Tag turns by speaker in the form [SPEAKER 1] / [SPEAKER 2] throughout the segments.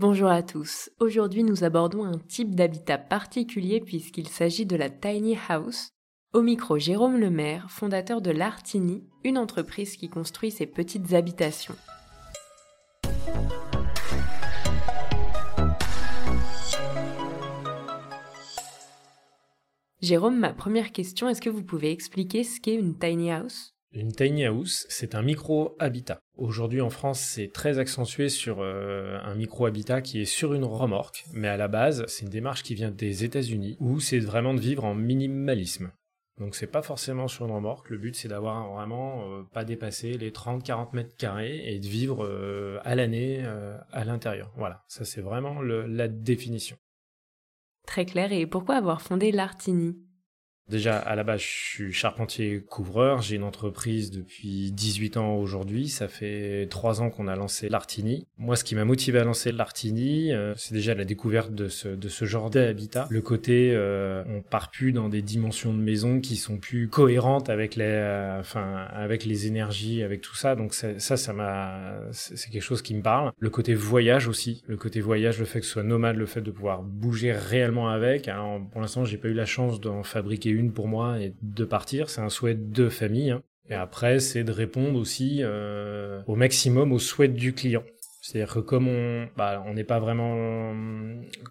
[SPEAKER 1] Bonjour à tous. Aujourd'hui, nous abordons un type d'habitat particulier puisqu'il s'agit de la tiny house. Au micro, Jérôme Lemaire, fondateur de l'Artini, une entreprise qui construit ces petites habitations. Jérôme, ma première question, est-ce que vous pouvez expliquer ce qu'est une tiny house?
[SPEAKER 2] Une tiny house, c'est un micro-habitat. Aujourd'hui en France, c'est très accentué sur euh, un micro-habitat qui est sur une remorque, mais à la base, c'est une démarche qui vient des États-Unis où c'est vraiment de vivre en minimalisme. Donc c'est pas forcément sur une remorque, le but c'est d'avoir vraiment euh, pas dépasser les 30-40 mètres carrés et de vivre euh, à l'année à l'intérieur. Voilà, ça c'est vraiment la définition.
[SPEAKER 1] Très clair, et pourquoi avoir fondé l'Artini?
[SPEAKER 2] Déjà, à la base, je suis charpentier couvreur. J'ai une entreprise depuis 18 ans aujourd'hui. Ça fait 3 ans qu'on a lancé l'Artini. Moi, ce qui m'a motivé à lancer l'Artini, euh, c'est déjà la découverte de ce, de ce genre d'habitat. Le côté, euh, on part plus dans des dimensions de maison qui sont plus cohérentes avec les, euh, enfin, avec les énergies, avec tout ça. Donc ça, ça m'a, c'est quelque chose qui me parle. Le côté voyage aussi. Le côté voyage, le fait que ce soit nomade, le fait de pouvoir bouger réellement avec. Alors, pour l'instant, j'ai pas eu la chance d'en fabriquer une pour moi et de partir. C'est un souhait de famille. Hein. Et après, c'est de répondre aussi euh, au maximum aux souhaits du client. C'est-à-dire que comme on bah, on n'est pas vraiment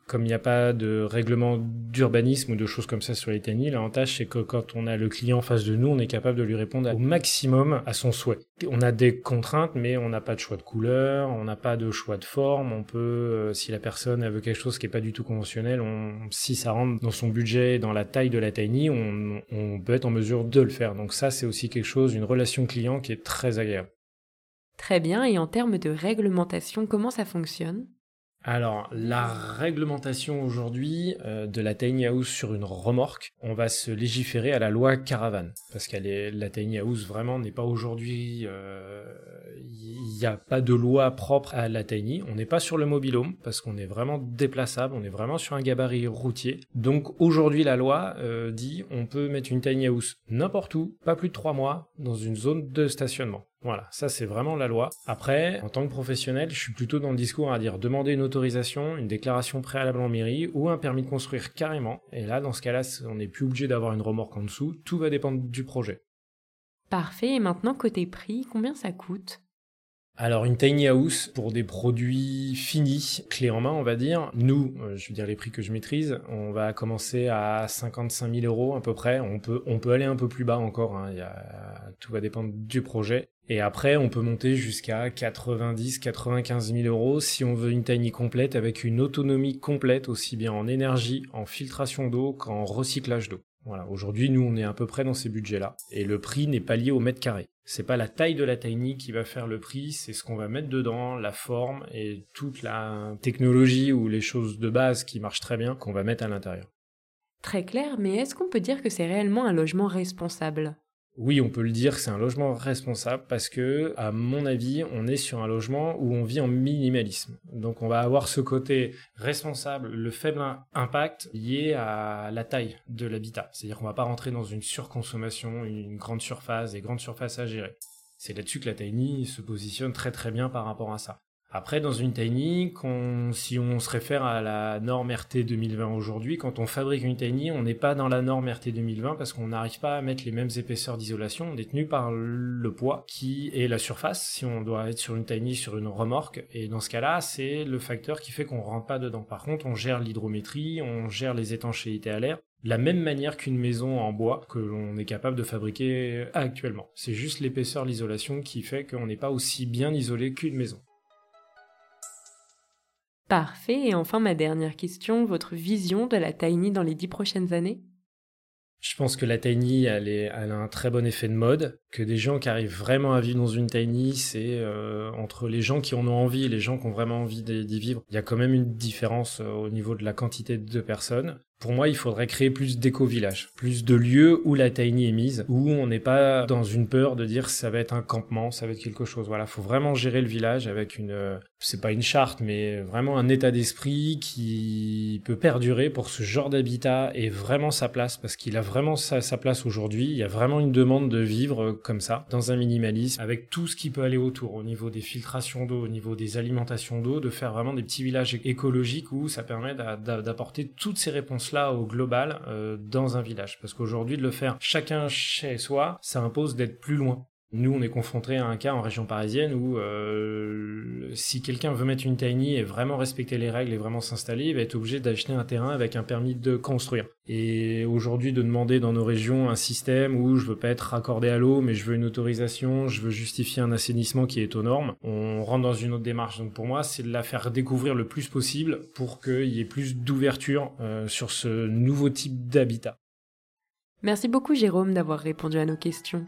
[SPEAKER 2] comme il n'y a pas de règlement d'urbanisme ou de choses comme ça sur les tiny, l'avantage c'est que quand on a le client en face de nous, on est capable de lui répondre au maximum à son souhait. On a des contraintes, mais on n'a pas de choix de couleur, on n'a pas de choix de forme. On peut, euh, si la personne veut quelque chose qui est pas du tout conventionnel, on, si ça rentre dans son budget, dans la taille de la tiny, on, on peut être en mesure de le faire. Donc ça, c'est aussi quelque chose, une relation client qui est très agréable.
[SPEAKER 1] Très bien, et en termes de réglementation, comment ça fonctionne?
[SPEAKER 2] Alors, la réglementation aujourd'hui euh, de la tiny house sur une remorque, on va se légiférer à la loi caravane. Parce que la tiny house vraiment n'est pas aujourd'hui... Il euh, n'y a pas de loi propre à la tiny. On n'est pas sur le mobilhome parce qu'on est vraiment déplaçable, on est vraiment sur un gabarit routier. Donc aujourd'hui, la loi euh, dit on peut mettre une tiny house n'importe où, pas plus de trois mois, dans une zone de stationnement. Voilà, ça c'est vraiment la loi. Après, en tant que professionnel, je suis plutôt dans le discours à dire demander une autorisation, une déclaration préalable en mairie ou un permis de construire carrément. Et là, dans ce cas-là, on n'est plus obligé d'avoir une remorque en dessous, tout va dépendre du projet.
[SPEAKER 1] Parfait, et maintenant côté prix, combien ça coûte?
[SPEAKER 2] Alors une tiny house pour des produits finis, clés en main, on va dire. Nous, euh, je veux dire les prix que je maîtrise, on va commencer à 55 000 euros à peu près. On peut, on peut aller un peu plus bas encore. Hein. Il y a, tout va dépendre du projet. Et après, on peut monter jusqu'à 90, 95 000 euros si on veut une tiny complète avec une autonomie complète aussi bien en énergie, en filtration d'eau qu'en recyclage d'eau. Voilà, aujourd'hui, nous, on est à peu près dans ces budgets-là. Et le prix n'est pas lié au mètre carré. C'est pas la taille de la tiny qui va faire le prix, c'est ce qu'on va mettre dedans, la forme et toute la technologie ou les choses de base qui marchent très bien qu'on va mettre à l'intérieur.
[SPEAKER 1] Très clair, mais est-ce qu'on peut dire que c'est réellement un logement responsable?
[SPEAKER 2] Oui, on peut le dire, c'est un logement responsable parce que, à mon avis, on est sur un logement où on vit en minimalisme. Donc, on va avoir ce côté responsable, le faible impact lié à la taille de l'habitat. C'est-à-dire qu'on va pas rentrer dans une surconsommation, une grande surface, des grandes surfaces à gérer. C'est là-dessus que la Tiny se positionne très très bien par rapport à ça. Après, dans une tiny, si on se réfère à la norme RT 2020 aujourd'hui, quand on fabrique une tiny, on n'est pas dans la norme RT 2020 parce qu'on n'arrive pas à mettre les mêmes épaisseurs d'isolation. On est tenu par le poids qui est la surface, si on doit être sur une tiny, sur une remorque. Et dans ce cas-là, c'est le facteur qui fait qu'on rentre pas dedans. Par contre, on gère l'hydrométrie, on gère les étanchéités à l'air de la même manière qu'une maison en bois que l'on est capable de fabriquer actuellement. C'est juste l'épaisseur, l'isolation qui fait qu'on n'est pas aussi bien isolé qu'une maison.
[SPEAKER 1] Parfait. Et enfin, ma dernière question, votre vision de la Tiny dans les dix prochaines années?
[SPEAKER 2] Je pense que la tiny, elle, a un très bon effet de mode. Que des gens qui arrivent vraiment à vivre dans une tiny, c'est euh, entre les gens qui en ont envie et les gens qui ont vraiment envie d'y vivre, il y a quand même une différence euh, au niveau de la quantité de personnes. Pour moi, il faudrait créer plus d'éco-villages, plus de lieux où la tiny est mise, où on n'est pas dans une peur de dire ça va être un campement, ça va être quelque chose. Voilà, faut vraiment gérer le village avec une, euh, c'est pas une charte, mais vraiment un état d'esprit qui peut perdurer pour ce genre d'habitat et vraiment sa place, parce qu'il a vraiment sa, sa place aujourd'hui. Il y a vraiment une demande de vivre comme ça, dans un minimalisme, avec tout ce qui peut aller autour, au niveau des filtrations d'eau, au niveau des alimentations d'eau, de faire vraiment des petits villages écologiques où ça permet d'apporter toutes ces réponses-là au global euh, dans un village. Parce qu'aujourd'hui, de le faire chacun chez soi, ça impose d'être plus loin. Nous, on est confronté à un cas en région parisienne où euh, si quelqu'un veut mettre une tiny et vraiment respecter les règles et vraiment s'installer, il va être obligé d'acheter un terrain avec un permis de construire. Et aujourd'hui, de demander dans nos régions un système où je veux pas être raccordé à l'eau, mais je veux une autorisation, je veux justifier un assainissement qui est aux normes, on rentre dans une autre démarche. Donc pour moi, c'est de la faire découvrir le plus possible pour qu'il y ait plus d'ouverture euh, sur ce nouveau type d'habitat.
[SPEAKER 1] Merci beaucoup Jérôme d'avoir répondu à nos questions.